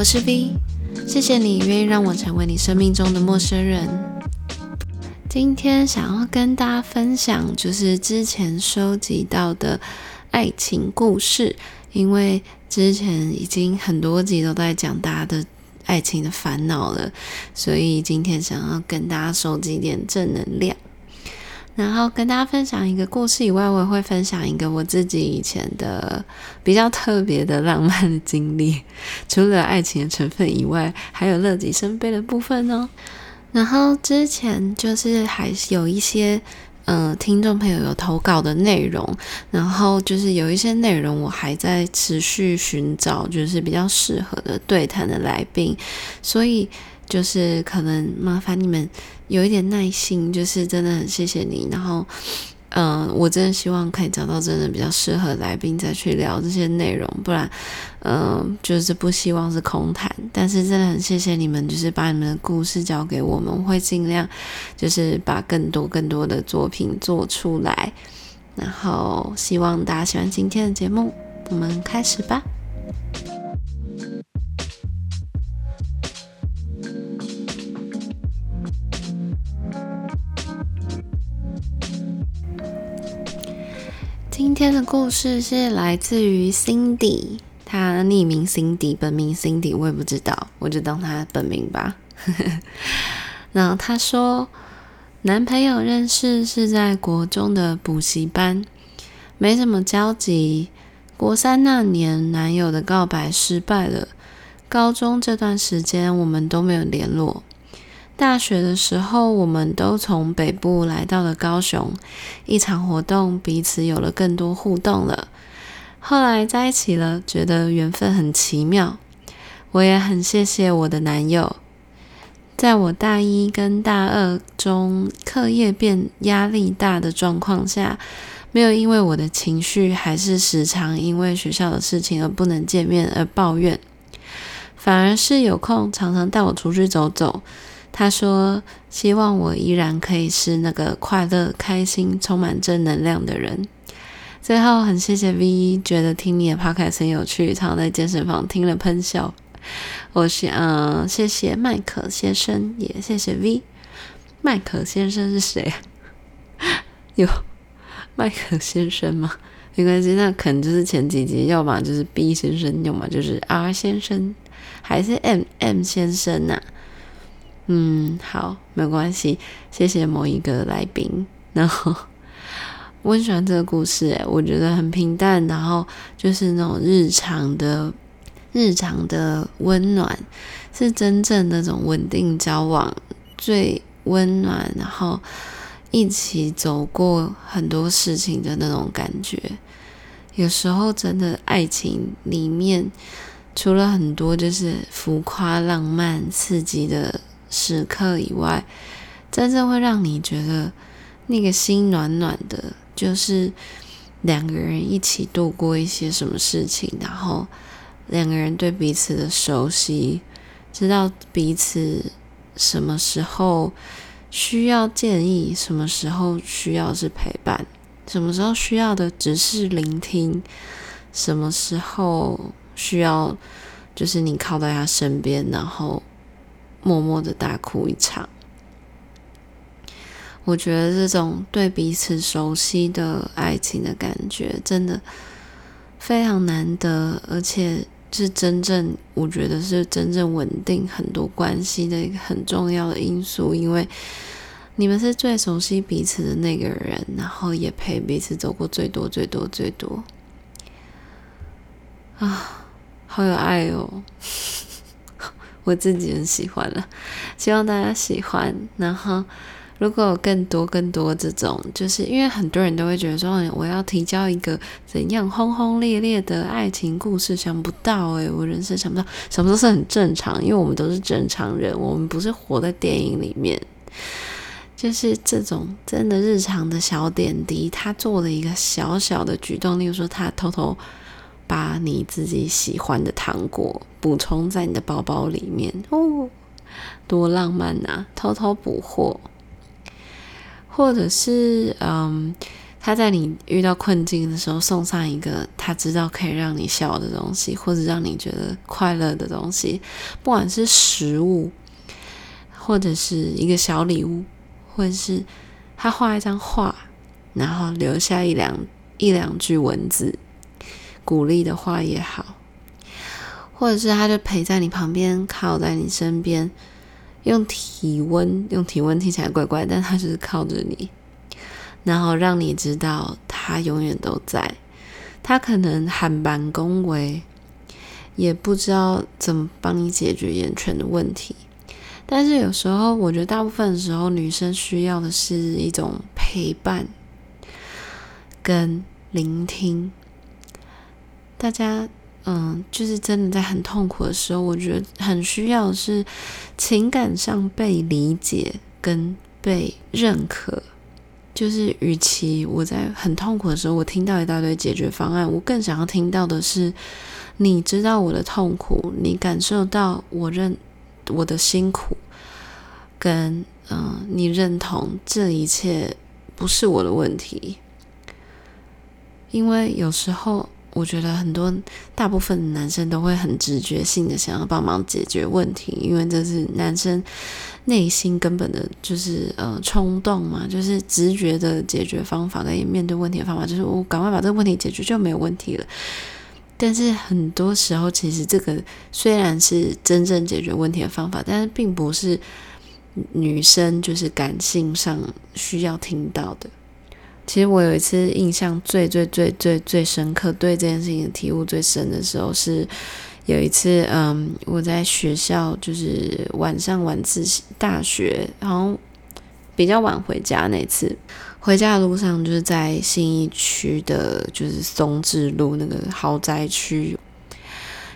我是 V，谢谢你愿意让我成为你生命中的陌生人。今天想要跟大家分享，就是之前收集到的爱情故事，因为之前已经很多集都在讲大家的爱情的烦恼了，所以今天想要跟大家收集点正能量。然后跟大家分享一个故事以外，我也会分享一个我自己以前的比较特别的浪漫的经历。除了爱情的成分以外，还有乐极生悲的部分哦。然后之前就是还是有一些嗯、呃、听众朋友有投稿的内容，然后就是有一些内容我还在持续寻找，就是比较适合的对谈的来宾，所以。就是可能麻烦你们有一点耐心，就是真的很谢谢你。然后，嗯、我真的希望可以找到真的比较适合来宾再去聊这些内容，不然，嗯、就是不希望是空谈。但是真的很谢谢你们，就是把你们的故事交给我们，会尽量就是把更多更多的作品做出来。然后希望大家喜欢今天的节目，我们开始吧。今天的故事是来自于 Cindy，她匿名 Cindy，本名 Cindy，我也不知道，我就当她本名吧。然后她说，男朋友认识是在国中的补习班，没什么交集。国三那年，男友的告白失败了。高中这段时间，我们都没有联络。大学的时候，我们都从北部来到了高雄，一场活动，彼此有了更多互动了。后来在一起了，觉得缘分很奇妙。我也很谢谢我的男友，在我大一跟大二中课业变压力大的状况下，没有因为我的情绪，还是时常因为学校的事情而不能见面而抱怨，反而是有空常常带我出去走走。他说：“希望我依然可以是那个快乐、开心、充满正能量的人。”最后，很谢谢 V，觉得听你的 Podcast 很有趣，常在健身房听了喷笑。我想，嗯，谢谢麦克先生，也谢谢 V。麦克先生是谁？有麦克先生吗？没关系，那可能就是前几集，要么就是 B 先生，要么就是 R 先生，还是 M M 先生呐、嗯，好，没关系，谢谢某一个来宾。然后我很喜欢这个故事，诶，我觉得很平淡，然后就是那种日常的、日常的温暖，是真正那种稳定交往最温暖，然后一起走过很多事情的那种感觉。有时候真的爱情里面，除了很多就是浮夸、浪漫、刺激的。时刻以外，真正会让你觉得那个心暖暖的，就是两个人一起度过一些什么事情，然后两个人对彼此的熟悉，知道彼此什么时候需要建议，什么时候需要是陪伴，什么时候需要的只是聆听，什么时候需要就是你靠在他身边，然后。默默的大哭一场，我觉得这种对彼此熟悉的爱情的感觉，真的非常难得，而且是真正，我觉得是真正稳定很多关系的一个很重要的因素，因为你们是最熟悉彼此的那个人，然后也陪彼此走过最多、最多、最多，啊，好有爱哦！我自己很喜欢了，希望大家喜欢。然后，如果有更多更多这种，就是因为很多人都会觉得说，我要提交一个怎样轰轰烈烈的爱情故事，想不到诶，我人生想不到，什么都是很正常，因为我们都是正常人，我们不是活在电影里面。就是这种真的日常的小点滴，他做了一个小小的举动，例如说他偷偷。把你自己喜欢的糖果补充在你的包包里面哦，多浪漫呐！偷偷补货，或者是嗯，他在你遇到困境的时候送上一个他知道可以让你笑的东西，或者让你觉得快乐的东西，不管是食物，或者是一个小礼物，或者是他画一张画，然后留下一两一两句文字，鼓励的话也好，或者是他就陪在你旁边，靠在你身边，用体温，用体温听起来怪怪，但他就是靠着你。然后让你知道他永远都在，他可能喊板恭维，也不知道怎么帮你解决眼圈的问题。但是有时候，我觉得大部分的时候，女生需要的是一种陪伴跟聆听。大家，嗯，就是真的在很痛苦的时候，我觉得很需要是情感上被理解跟被认可。就是，与其我在很痛苦的时候，我听到一大堆解决方案，我更想要听到的是，你知道我的痛苦，你感受到我认我的辛苦，跟嗯、你认同这一切不是我的问题，因为有时候。我觉得很多大部分男生都会很直觉性的想要帮忙解决问题，因为这是男生内心根本的，就是呃冲动嘛，就是直觉的解决方法跟面对问题的方法，就是我赶快把这个问题解决就没有问题了。但是很多时候，其实这个虽然是真正解决问题的方法，但是并不是女生就是感性上需要听到的。其实我有一次印象最最最最最深刻，对这件事情的体悟最深的时候是，有一次，嗯，我在学校就是晚上晚自习，大学然后比较晚回家那次，回家的路上就是在信义区的，就是松志路那个豪宅区，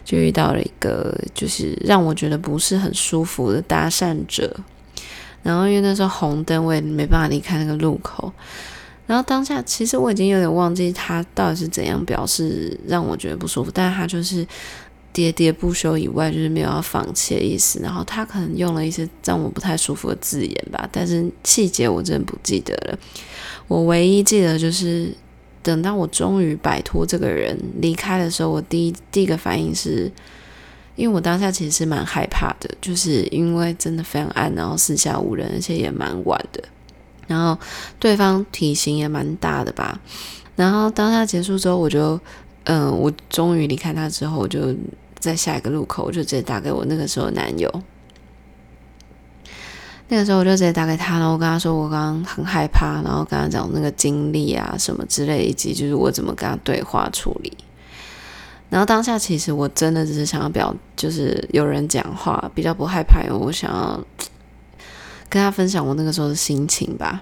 就遇到了一个就是让我觉得不是很舒服的搭讪者，然后因为那时候红灯，我也没办法离开那个路口。然后当下，其实我已经有点忘记他到底是怎样表示让我觉得不舒服，但是他就是喋喋不休以外，就是没有要放弃的意思。然后他可能用了一些让我不太舒服的字眼吧，但是细节我真的不记得了。我唯一记得就是，等到我终于摆脱这个人离开的时候，我第一第一个反应是，因为我当下其实是蛮害怕的，就是因为真的非常暗，然后四下无人，而且也蛮晚的。然后对方体型也蛮大的吧，然后当他结束之后，我就，嗯，我终于离开他之后，我就在下一个路口，我就直接打给我那个时候男友。那个时候我就直接打给他，然后我跟他说我刚刚很害怕，然后跟他讲那个经历啊什么之类，以及就是我怎么跟他对话处理。然后当下其实我真的只是想要表，就是有人讲话比较不害怕，因为我想要。跟他分享我那个时候的心情吧，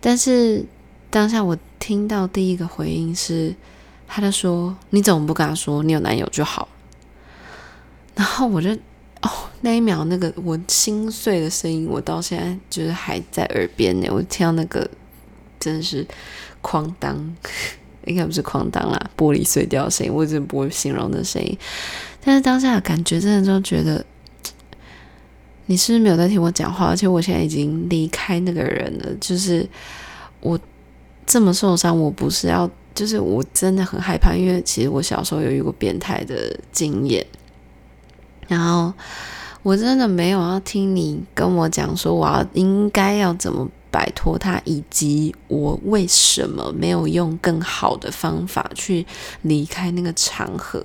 但是当下我听到第一个回应是，他就说：“你怎么不跟他说你有男友就好？”然后我就哦，那一秒那个我心碎的声音，我到现在就是还在耳边呢。我听到那个真的是哐当，应该不是哐当啦，玻璃碎掉的声音，我真的不会形容的声音。但是当下感觉真的就觉得。你是不是没有在听我讲话？而且我现在已经离开那个人了。就是我这么受伤，我不是要，就是我真的很害怕，因为其实我小时候有遇过变态的经验。然后我真的没有要听你跟我讲说我要应该要怎么摆脱他，以及我为什么没有用更好的方法去离开那个场合。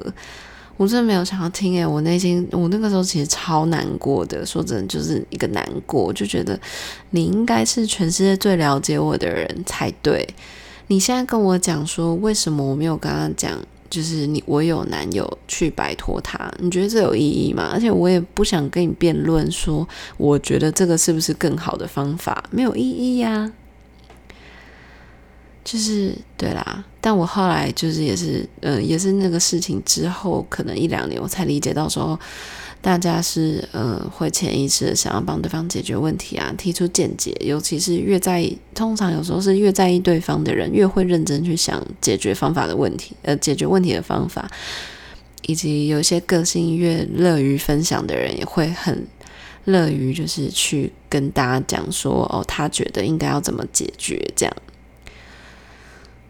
我真的没有想要听诶，我内心我那个时候其实超难过的，说真的就是一个难过，就觉得你应该是全世界最了解我的人才对。你现在跟我讲说，为什么我没有跟他讲，就是你我有男友去摆脱他？你觉得这有意义吗？而且我也不想跟你辩论说，我觉得这个是不是更好的方法？没有意义呀。就是对啦，但我后来就是也是，呃，也是那个事情之后，可能一两年我才理解到说，大家是呃会潜意识的想要帮对方解决问题啊，提出见解，尤其是越在意，通常有时候是越在意对方的人，越会认真去想解决方法的问题，呃，解决问题的方法，以及有些个性越乐于分享的人，也会很乐于就是去跟大家讲说，哦，他觉得应该要怎么解决这样。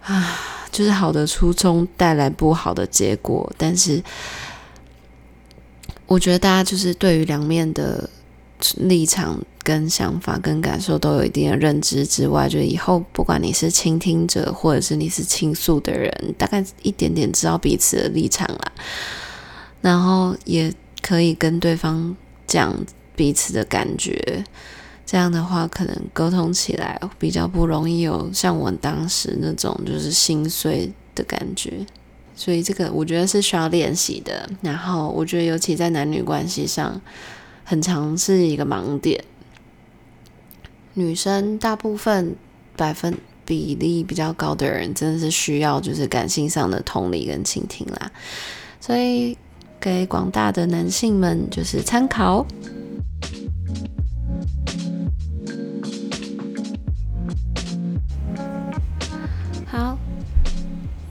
啊，就是好的初衷带来不好的结果。但是，我觉得大家就是对于两面的立场、跟想法、跟感受都有一定的认知之外，就以后不管你是倾听者，或者是你是倾诉的人，大概一点点知道彼此的立场啦，然后也可以跟对方讲彼此的感觉。这样的话，可能沟通起来比较不容易有像我当时那种就是心碎的感觉，所以这个我觉得是需要练习的。然后我觉得尤其在男女关系上，很常是一个盲点。女生大部分百分比例比较高的人，真的是需要就是感性上的同理跟倾听啦。所以给广大的男性们就是参考。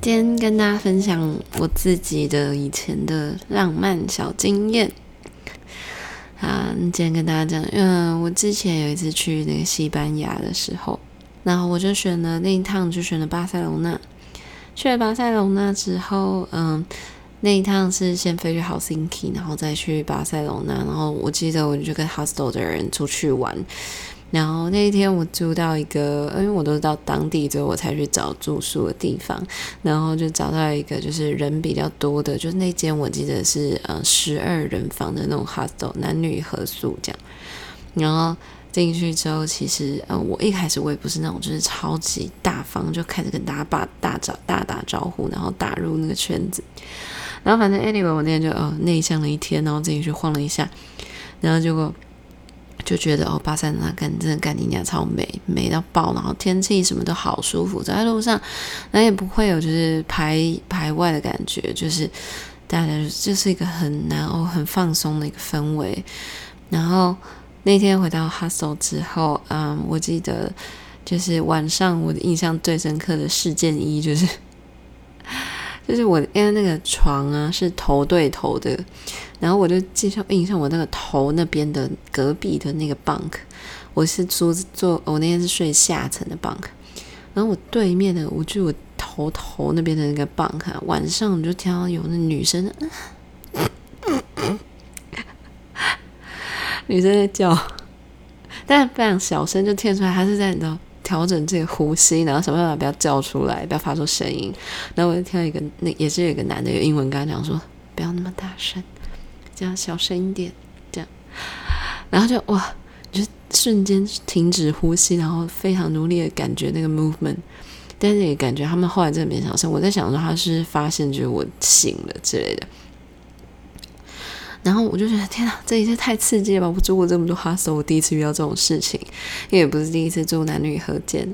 今天跟大家分享我自己的以前的浪漫小经验。啊，今天跟大家讲，嗯，我之前有一次去那个西班牙的时候，然后我就选了那一趟，就选了巴塞隆那。去了巴塞隆那之后，嗯，那一趟是先飞去 Helsinki，然后再去巴塞隆那。然后我记得我就跟 hostel 的人出去玩。然后那一天我住到一个，因为我都是到当地之后我才去找住宿的地方，然后就找到一个就是人比较多的，就是那间我记得是呃十二人房的那种 hostel，男女合宿这样。然后进去之后，其实呃我一开始我也不是那种就是超级大方，就开始跟大家把大招大打招呼，然后打入那个圈子。然后反正 anyway 我那天就呃内向了一天，然后自己去晃了一下，然后结果。就觉得哦，巴塞那干真的干你娘超美，美到爆，然后天气什么都好舒服，走在路上，那也不会有就是排排外的感觉，就是大家就是一个很难哦，很放松的一个氛围。然后那天回到 hostel 之后，嗯，我记得就是晚上我的印象最深刻的事件一就是。就是我因为那个床啊是头对头的，然后我就记上印象我那个头那边的隔壁的那个 bunk，我是租做我那天是睡下层的 bunk，然后我对面的我就我头头那边的那个 bunk，啊，晚上我就听到有那女生，女生在叫，但是非常小声，就听出来她是在你知道。调整自己呼吸，然后想办法不要叫出来，不要发出声音。然后我就听到一个，那也是有一个男的，有英文跟他讲说：“不要那么大声，这样小声一点。”这样，然后就哇，就瞬间停止呼吸，然后非常努力的感觉那个 movement，但是也感觉他们后来真的没小声。我在想说他是发现就是我醒了之类的。然后我就觉得天哪，这一切太刺激了吧！我做过这么多 hostel，我第一次遇到这种事情，因为也不是第一次做男女合间。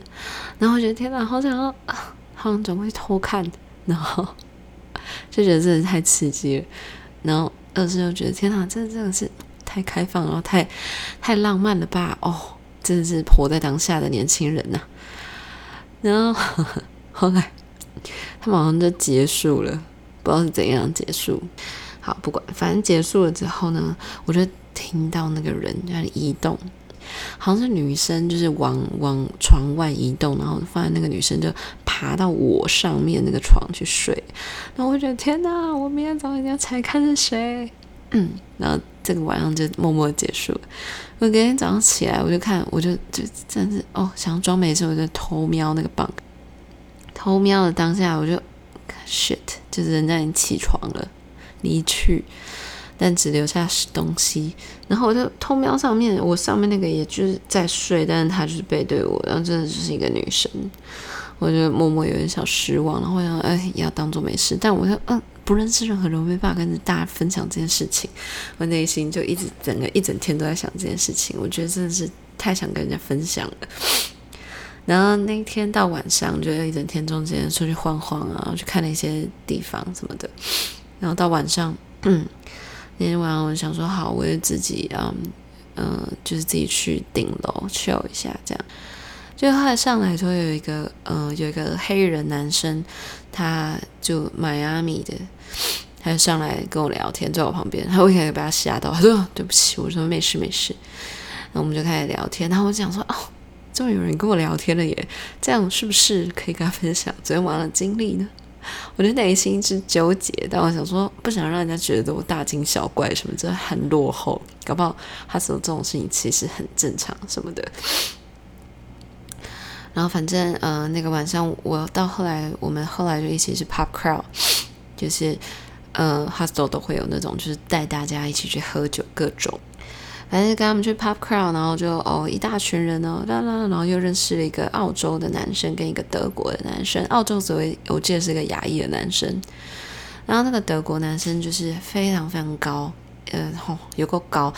然后我觉得天哪，好想要，好想转过去偷看，然后就觉得真的太刺激了。然后二是又觉得天哪，这真的是太开放，然后太太浪漫了吧？哦，真的是活在当下的年轻人呐、然后 后来他们好像就结束了，不知道是怎样结束。好，不管，反正结束了之后呢，我就听到那个人在移动，好像是女生，就是往往床外移动，然后发现那个女生就爬到我上面那个床去睡，然后我觉得天哪，我明天早上一定要猜看是谁，嗯，然后这个晚上就默默结束了。我隔天早上起来，我就看，我就就真是哦，想要装没事，我就偷瞄那个床偷瞄的当下，我就 shit，就是人家已经起床了。离去，但只留下东西。然后我就偷瞄上面，我上面那个也就是在睡，但是她就是背对我，然后真的就是一个女生。我就默默有点小失望，然后我想，哎，要当做没事。但我就嗯，不认识任何人，我没办法跟大家分享这件事情。我内心就一直整个一整天都在想这件事情。我觉得真的是太想跟人家分享了。然后那天到晚上，就一整天中间出去晃晃啊，去看了一些地方什么的。然后到晚上，嗯，那天晚上我想说好，我就自己嗯嗯、就是自己去顶楼秀一下，这样。就后来上来之后，有一个嗯、有一个黑人男生，他就迈阿密的，他就上来跟我聊天，在我旁边，他我一开始被他吓到，他说对不起，我说没事没事。然后我们就开始聊天，然后我就想说哦，终于有人跟我聊天了耶！这样是不是可以跟他分享昨天晚上的经历呢？我的内心是纠结，但我想说，不想让人家觉得我大惊小怪什么，这很落后，搞不好他说这种事情其实很正常什么的。然后反正，呃，那个晚上我到后来，我们后来就一起去 pop crowd，就是，呃，hostel 都会有那种，就是带大家一起去喝酒，各种。反正跟他们去 Pop Crow，然后就哦一大群人哦，啦啦，然后又认识了一个澳洲的男生跟一个德国的男生。澳洲所谓我记得是个亚裔的男生，然后那个德国男生就是非常非常高，呃，吼、有够高。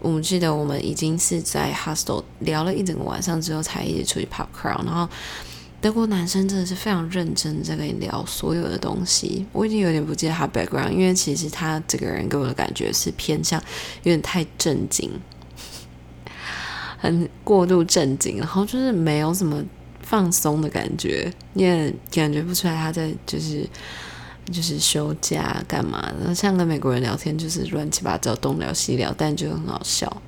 我们记得我们已经是在 hostel 聊了一整个晚上之后，才一起出去 Pop Crow，然后。德国男生真的是非常认真在跟你聊所有的东西，我已经有点不记得他 background，因为其实他这个人给我的感觉是偏向有点太正经，很过度正经，然后就是没有什么放松的感觉，你也感觉不出来他在就是就是休假干嘛的，像跟美国人聊天就是乱七八糟东聊西聊，但就很好笑。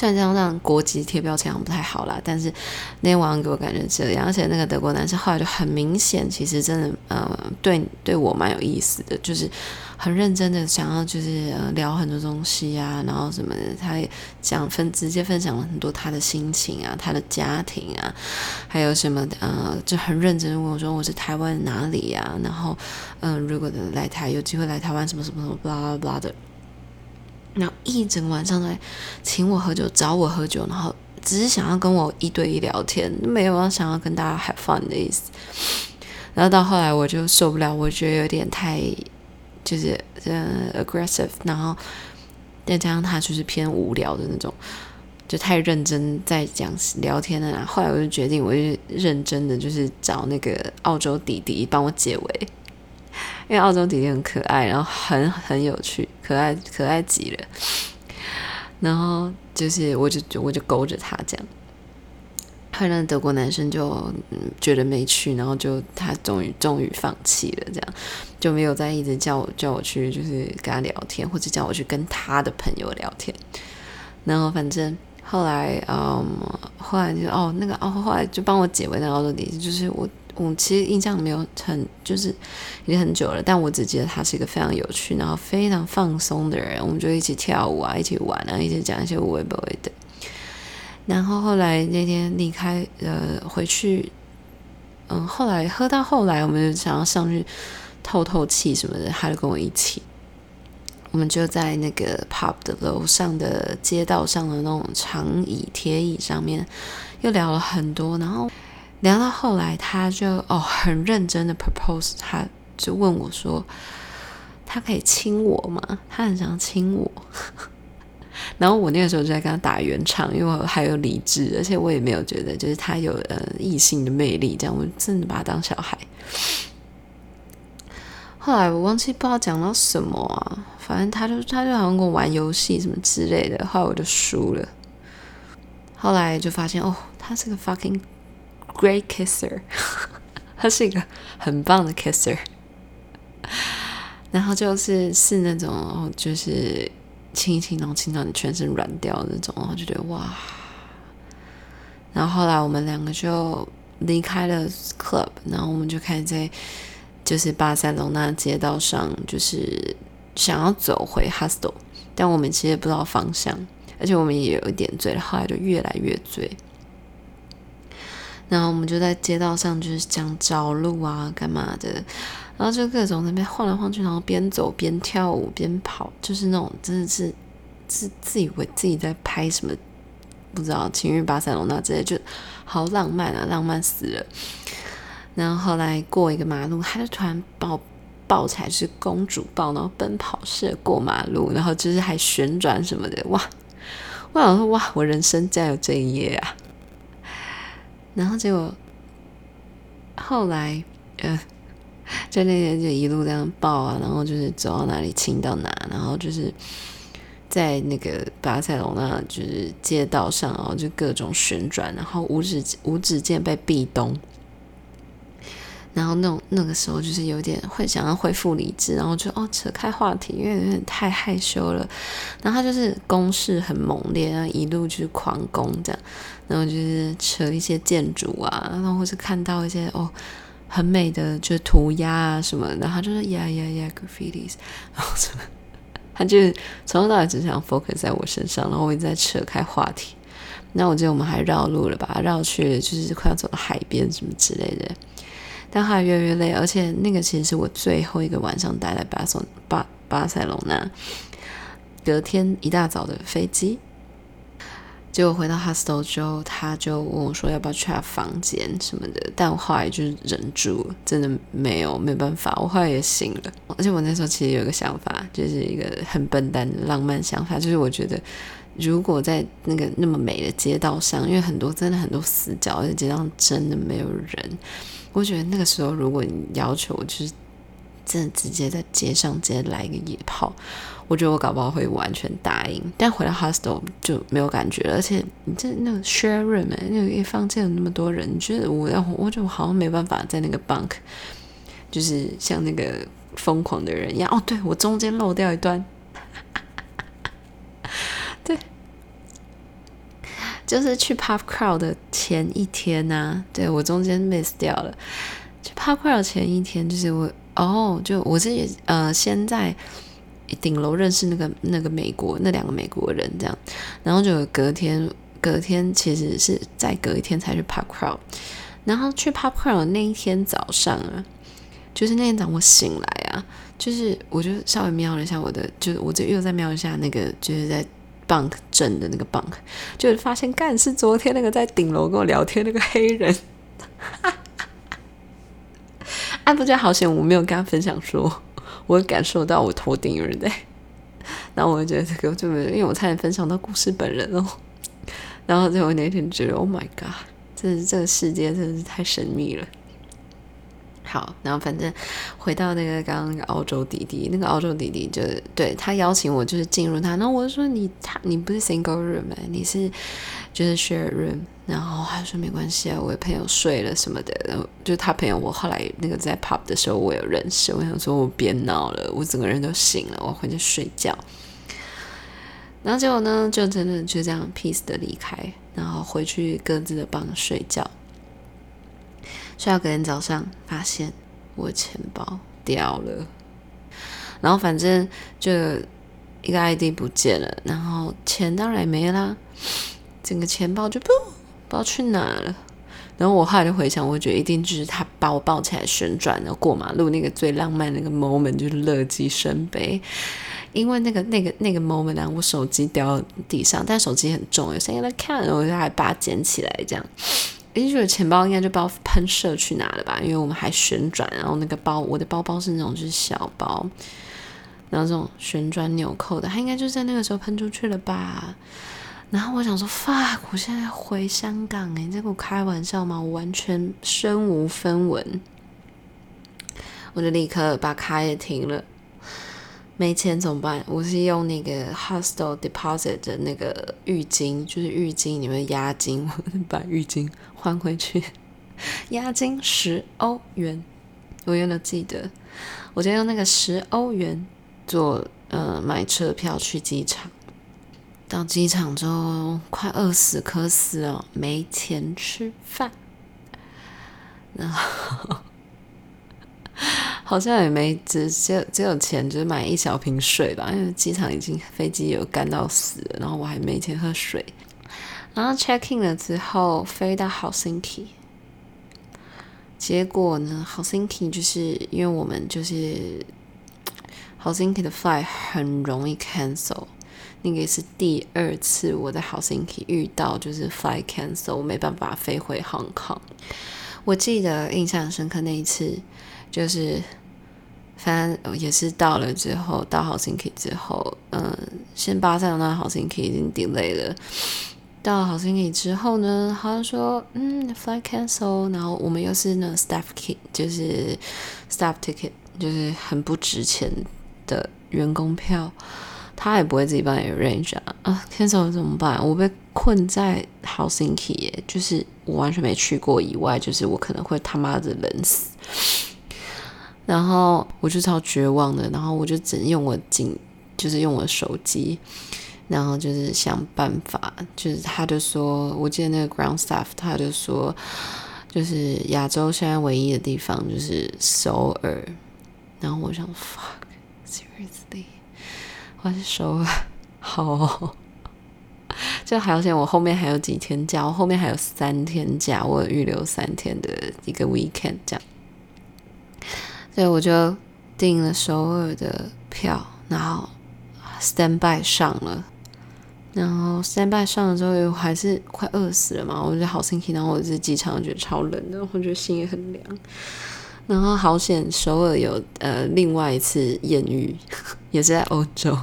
虽然这样让国籍贴标签不太好啦，但是那天晚上给我感觉这样，而且那个德国男生后来就很明显，其实真的，呃，对对我蛮有意思的，就是很认真的想要就是呃聊很多东西啊，然后什么的，他也讲分直接分享了很多他的心情啊，他的家庭啊，还有什么的呃，就很认真问我说我是台湾哪里呀、啊，然后嗯、如果来台有机会来台湾什么什么什么巴拉巴拉的。然后一整晚上都在请我喝酒，找我喝酒，然后只是想要跟我一对一聊天，没有想要跟大家 have fun 的意思。然后到后来我就受不了，我觉得有点太就是呃 aggressive，然后再加上他就是偏无聊的那种，就太认真在讲聊天了。然后后来我就决定，我就认真的就是找那个澳洲弟弟帮我解围。因为澳洲弟弟很可爱，然后很很有趣，可爱可爱极了。然后就是，我就我就勾着他这样。后来德国男生就嗯觉得没趣，然后就他终于终于放弃了，这样就没有再一直叫我叫我去，就是跟他聊天，或者叫我去跟他的朋友聊天。然后反正后来嗯，后来就哦那个哦后来就帮我解围那个澳洲弟弟，就是我。我其实印象没有很，就是已经很久了，但我只记得他是一个非常有趣，然后非常放松的人。我们就一起跳舞啊，一起玩啊，一起讲一些无谓不谓的。然后后来那天离开，呃，回去，嗯，后来喝到后来，我们就想要上去透透气什么的，他就跟我一起。我们就在那个 pub 的楼上的街道上的那种长椅、铁椅上面，又聊了很多，然后。聊到后来，他就哦很认真的 propose，他就问我说：“他可以亲我吗？他很想亲我。”然后我那个时候就在跟他打圆场，因为我还有理智，而且我也没有觉得就是他有呃异性的魅力，这样我真的把他当小孩。后来我忘记不知道讲到什么啊，反正他就他就好像跟我玩游戏什么之类的，后来我就输了。后来就发现哦，他是个 fucking。Great kisser，他是一个很棒的 kisser，然后就是是那种就是亲一亲，然后亲到你全身软掉那种，然后就觉得哇。然后后来我们两个就离开了 club，然后我们就开始在就是巴塞隆纳街道上，就是想要走回 hostel，但我们其实也不知道方向，而且我们也有一点醉了，后来就越来越醉。然后我们就在街道上，就是讲找路啊，干嘛的，然后就各种那边晃来晃去，然后边走边跳舞边跑，就是那种真的是自自以为自己在拍什么，不知道情欲巴塞罗那之类，就好浪漫啊，浪漫死了。然后后来过一个马路，他就突然抱抱起来，是公主抱，然后奔跑似的过马路，然后就是还旋转什么的，哇！我想说，哇，我人生竟然有这一页啊！然后结果后来，呃，就那天就一路这样抱啊，然后就是走到哪里亲到哪，然后就是在那个巴塞罗那就是街道上，然后就各种旋转，然后五指五指间被壁咚，然后那种那个时候就是有点会想要恢复理智，然后就哦扯开话题，因为有点太害羞了。然后他就是攻势很猛烈，然后一路就是狂攻这样，然后就是扯一些建筑啊，然后或是看到一些哦很美的就是涂鸦啊什么的，然后他就是 yeah yeah yeah graffitis，然后什么，他就从头到尾只想 focus 在我身上，然后我一直在扯开话题。那我记得我们还绕路了吧，绕去就是快要走到海边什么之类的。但后来越来越累，而且那个其实是我最后一个晚上待在巴塞巴巴塞隆纳。隔天一大早的飞机，结果回到 hostel 之后，他就问我说要不要去他房间什么的。但我后来就是忍住，真的没有没办法。我后来也醒了，而且我那时候其实有一个想法，就是一个很笨蛋的浪漫想法，就是我觉得。如果在那个那么美的街道上，因为很多真的很多死角，而且街上真的没有人，我觉得那个时候如果你要求就是真的直接在街上直接来一个野炮，我觉得我搞不好会完全答应。但回到 hostel 就没有感觉了，而且你这那个 share room 那个房间有那么多人，你觉得我要我觉得我好像没办法在那个 bunk，就是像那个疯狂的人一样。哦，对，我中间漏掉一段。对就是去 Pop Crow 的前一天呐、啊，对，我中间 miss 掉了。去 Pop Crow 前一天，就是我哦，就我自己呃，先在顶楼认识那个那个美国那两个美国人这样，然后就隔天隔天其实是再隔一天才去 Pop Crow，然后去 Pop Crowd 那一天早上啊，就是那天早上我醒来啊，就是我就稍微瞄了一下我的，就是我就又再瞄一下那个就是在。Bunk 正的那个 bunk，就是发现干是昨天那个在顶楼跟我聊天那个黑人，啊，不觉得好险，我没有跟他分享说，我感受到我头顶有人在，然后我就觉得这个就没有，因为我差点分享到故事本人哦，然后最后那天觉得，Oh my god，真是这个世界真的是太神秘了。好，然后反正回到那个刚刚那个澳洲弟弟，那个澳洲弟弟就是对他邀请我就是进入他，然后我就说你他你不是 single room 吗？你是就是 share room，然后他说没关系啊，我有朋友睡了什么的，然后就他朋友我后来那个在 pub 的时候我有认识，我想说我别闹了，我整个人都醒了，我回去睡觉，然后结果呢就真的就这样 peace 的离开，然后回去各自的房睡觉。睡到隔天早上，发现我的钱包掉了，然后反正就一个 ID 不见了，然后钱当然也没啦，整个钱包就不不知道去哪了。然后我后来就回想，我觉得一定就是他把我抱起来旋转，然后过马路那个最浪漫那个 moment 就是乐极生悲，因为那个那个那个 moment 啊，我手机掉地上，但手机很重，有声音在看，我就还把它捡起来这样。诶，觉得钱包应该就不知道喷射去哪了吧？因为我们还旋转，然后那个包，我的包包是那种就是小包，然后这种旋转纽扣的，它应该就在那个时候喷出去了吧？然后我想说，fuck，我现在回香港，诶，你在跟我开玩笑吗？我完全身无分文，我就立刻把卡也停了。没钱怎么办？我是用那个 hostel deposit 的那个浴巾，就是浴巾里面押金，我 把浴巾换回去，押金十欧元，我永远都记得。我就用那个十欧元做呃买车票去机场，到机场之后快饿死渴死了，没钱吃饭，然后。好像也没只只有只有钱，就是买一小瓶水吧，因为机场已经飞机有干到死了，然后我还没钱喝水。然后 check in 了之后飞到 Helsinki，结果呢，Helsinki 就是因为我们就是 Helsinki 的 flight 很容易 cancel，那个也是第二次我在 Helsinki 遇到就是 flight cancel，我没办法飞回 Hong Kong。我记得印象深刻那一次就是。反正也是到了之后，到 Helsinki 之后，嗯，先巴塞罗那 Helsinki 已经 delay 了。到好心 K 之后呢，好像说，嗯，flight cancel，然后我们又是那 staff kit，就是 staff ticket，就是很不值钱的员工票，他也不会自己帮你 arrange 啊。啊，cancel 怎么办？我被困在 Helsinki，就是我完全没去过以外，就是我可能会他妈的冷死。然后我就超绝望的，然后我就只能用我仅，就是用我手机，然后就是想办法，就是他就说，我记得那个 ground staff 他就说，就是亚洲现在唯一的地方就是首尔，然后我想 fuck seriously，我是首尔，好。就好像我后面还有几天假，我后面还有三天假，我预留三天的一个 weekend 这样，所以我就订了首尔的票，然后 stand by 上了，然后 stand by 上了之后，我还是快饿死了嘛，我觉得好心情，然后我在机场觉得超冷的，我觉得心也很凉，然后好险首尔有呃另外一次艳遇，也是在欧洲，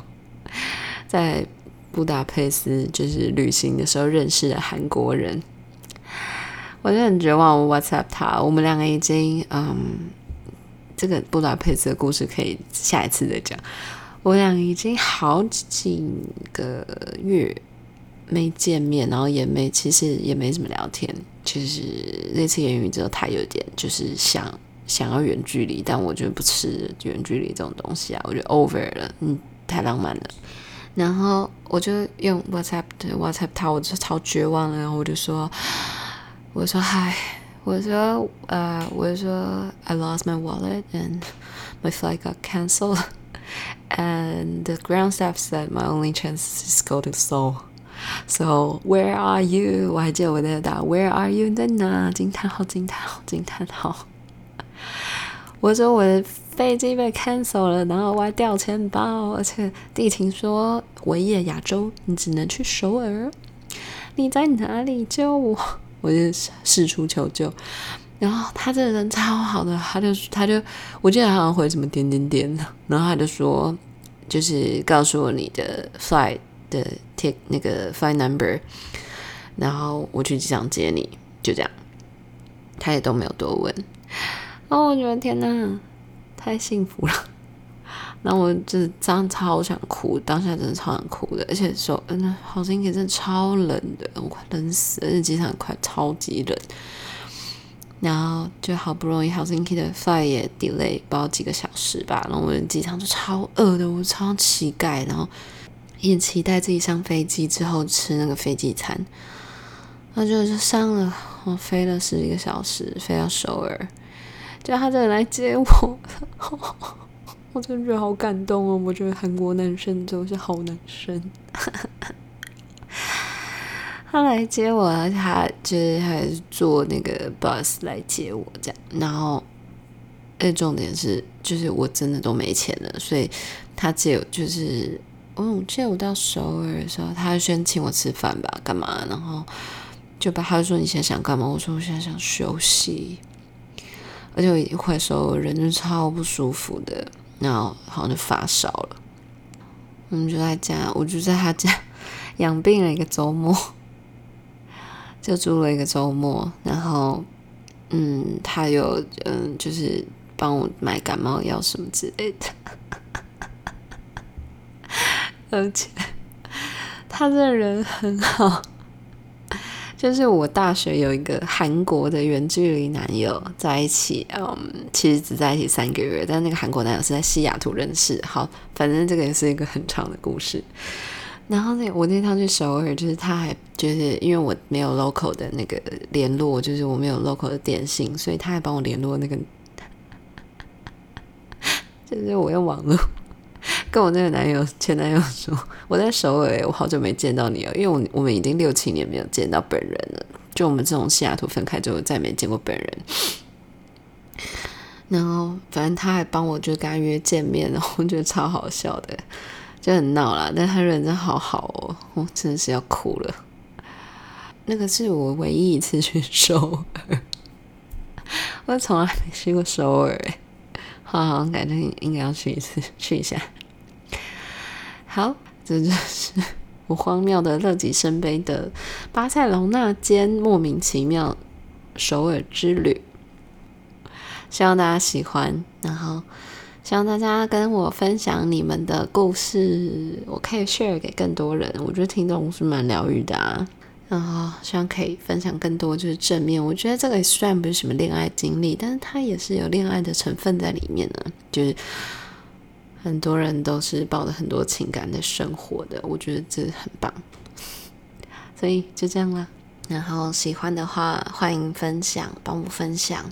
在。布达佩斯就是旅行的时候认识的韩国人，我就很绝望。我 WhatsApp 他，我们两个已经嗯，这个布达佩斯的故事可以下一次再讲。我俩已经好几个月没见面，然后也没其实也没怎么聊天。其实那次言语之后，他有点就是想想要远距离，但我觉得不吃远距离这种东西啊，我觉得 over 了，嗯，太浪漫了。然后我就用 WhatsApp 的 WhatsApp 他，我就超绝望了。然后我就说，我说嗨，我说呃，我说 I lost my wallet and my flight got cancelled and the ground staff said my only chance is go to Seoul. So where are you？我还记得我在打 Where are you？在哪？惊叹号！惊叹号！惊叹号！我说我的飞机被 cancel 了，然后我还掉钱包，而且地勤说维也亚洲你只能去首尔，你在哪里救我？ 我就四处求救，然后他这个人超好的，他就他就我记得好像回什么点点点，然后他就说就是告诉我你的 flight 的 take 那个 flight number，然后我去机场接你，就这样，他也都没有多问。哦，我觉得天呐，太幸福了。然后我真的超想哭，当下真的超想哭的。而且说，嗯，好像也真的超冷的，我快冷死了，而且机场快超级冷。然后就好不容易，Helsinki 的 flight 也 delay 不知道几个小时吧。然后我们机场就超饿的，我超期待，然后也期待自己上飞机之后吃那个飞机餐。然后就就上了，我飞了十几个小时，飞到首尔。就他真的来接我，我真的觉得好感动哦！我觉得韩国男生都是好男生。他来接我，而且他就是还是坐那个 bus 来接我，这样。然后，哎，重点是，就是我真的都没钱了，所以他借我，就是嗯，借我到首尔的时候，他先请我吃饭吧，干嘛？然后就把他说：“你现在想干嘛？”我说：“我现在想休息。”而且我一回首尔人就超不舒服的，然后好像就发烧了。我们就在家，我就在他家养病了一个周末，就住了一个周末。然后，嗯，他有嗯，就是帮我买感冒药什么之类的。而且他这人很好。就是我大学有一个韩国的远距离男友在一起，嗯，其实只在一起三个月，但那个韩国男友是在西雅图认识。好，反正这个也是一个很长的故事。然后那我那趟去首尔，就是他还就是因为我没有 local 的那个联络，就是我没有 local 的电信，所以他还帮我联络那个，就是我用网络。跟我那个男友前男友说，我在首尔，我好久没见到你了，因为我我们已经六七年没有见到本人了。就我们这种西雅图分开之后，再没见过本人。然后反正他还帮我就跟他约见面，然后我觉得超好笑的，就很闹啦。但他人真好好哦，我真的是要哭了。那个是我唯一一次去首尔，我从来没去过首尔，好好感觉应该要去一次，去一下。好，这就是 我荒谬的乐极生悲的巴塞隆纳间莫名其妙首尔之旅，希望大家喜欢。然后希望大家跟我分享你们的故事，我可以 share 给更多人。我觉得听众是蛮疗愈的啊。然后希望可以分享更多就是正面。我觉得这个虽然不是什么恋爱经历，但是它也是有恋爱的成分在里面呢。就是很多人都是抱着很多情感的生活的，我觉得这很棒。所以就这样啦。然后喜欢的话，欢迎分享，帮我分享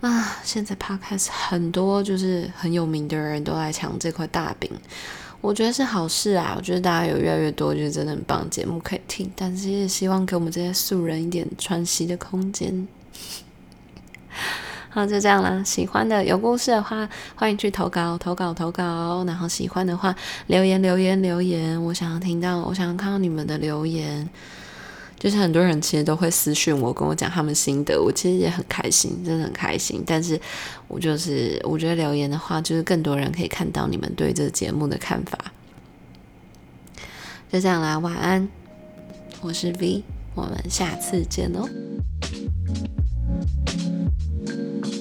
啊！现在 Podcast 很多就是很有名的人都来抢这块大饼。我觉得是好事啊！我觉得大家有越来越多就是真的很棒节目可以听，但是也希望给我们这些素人一点喘息的空间。好，就这样啦。喜欢的有故事的话，欢迎去投稿，投稿，投稿。然后喜欢的话，留言，留言，留言。我想要听到，我想要看到你们的留言。就是很多人其实都会私讯我，跟我讲他们心得，我其实也很开心，真的很开心。但是我就是我觉得留言的话，就是更多人可以看到你们对这个节目的看法。就这样啦，晚安，我是 V，我们下次见哦。Thank you.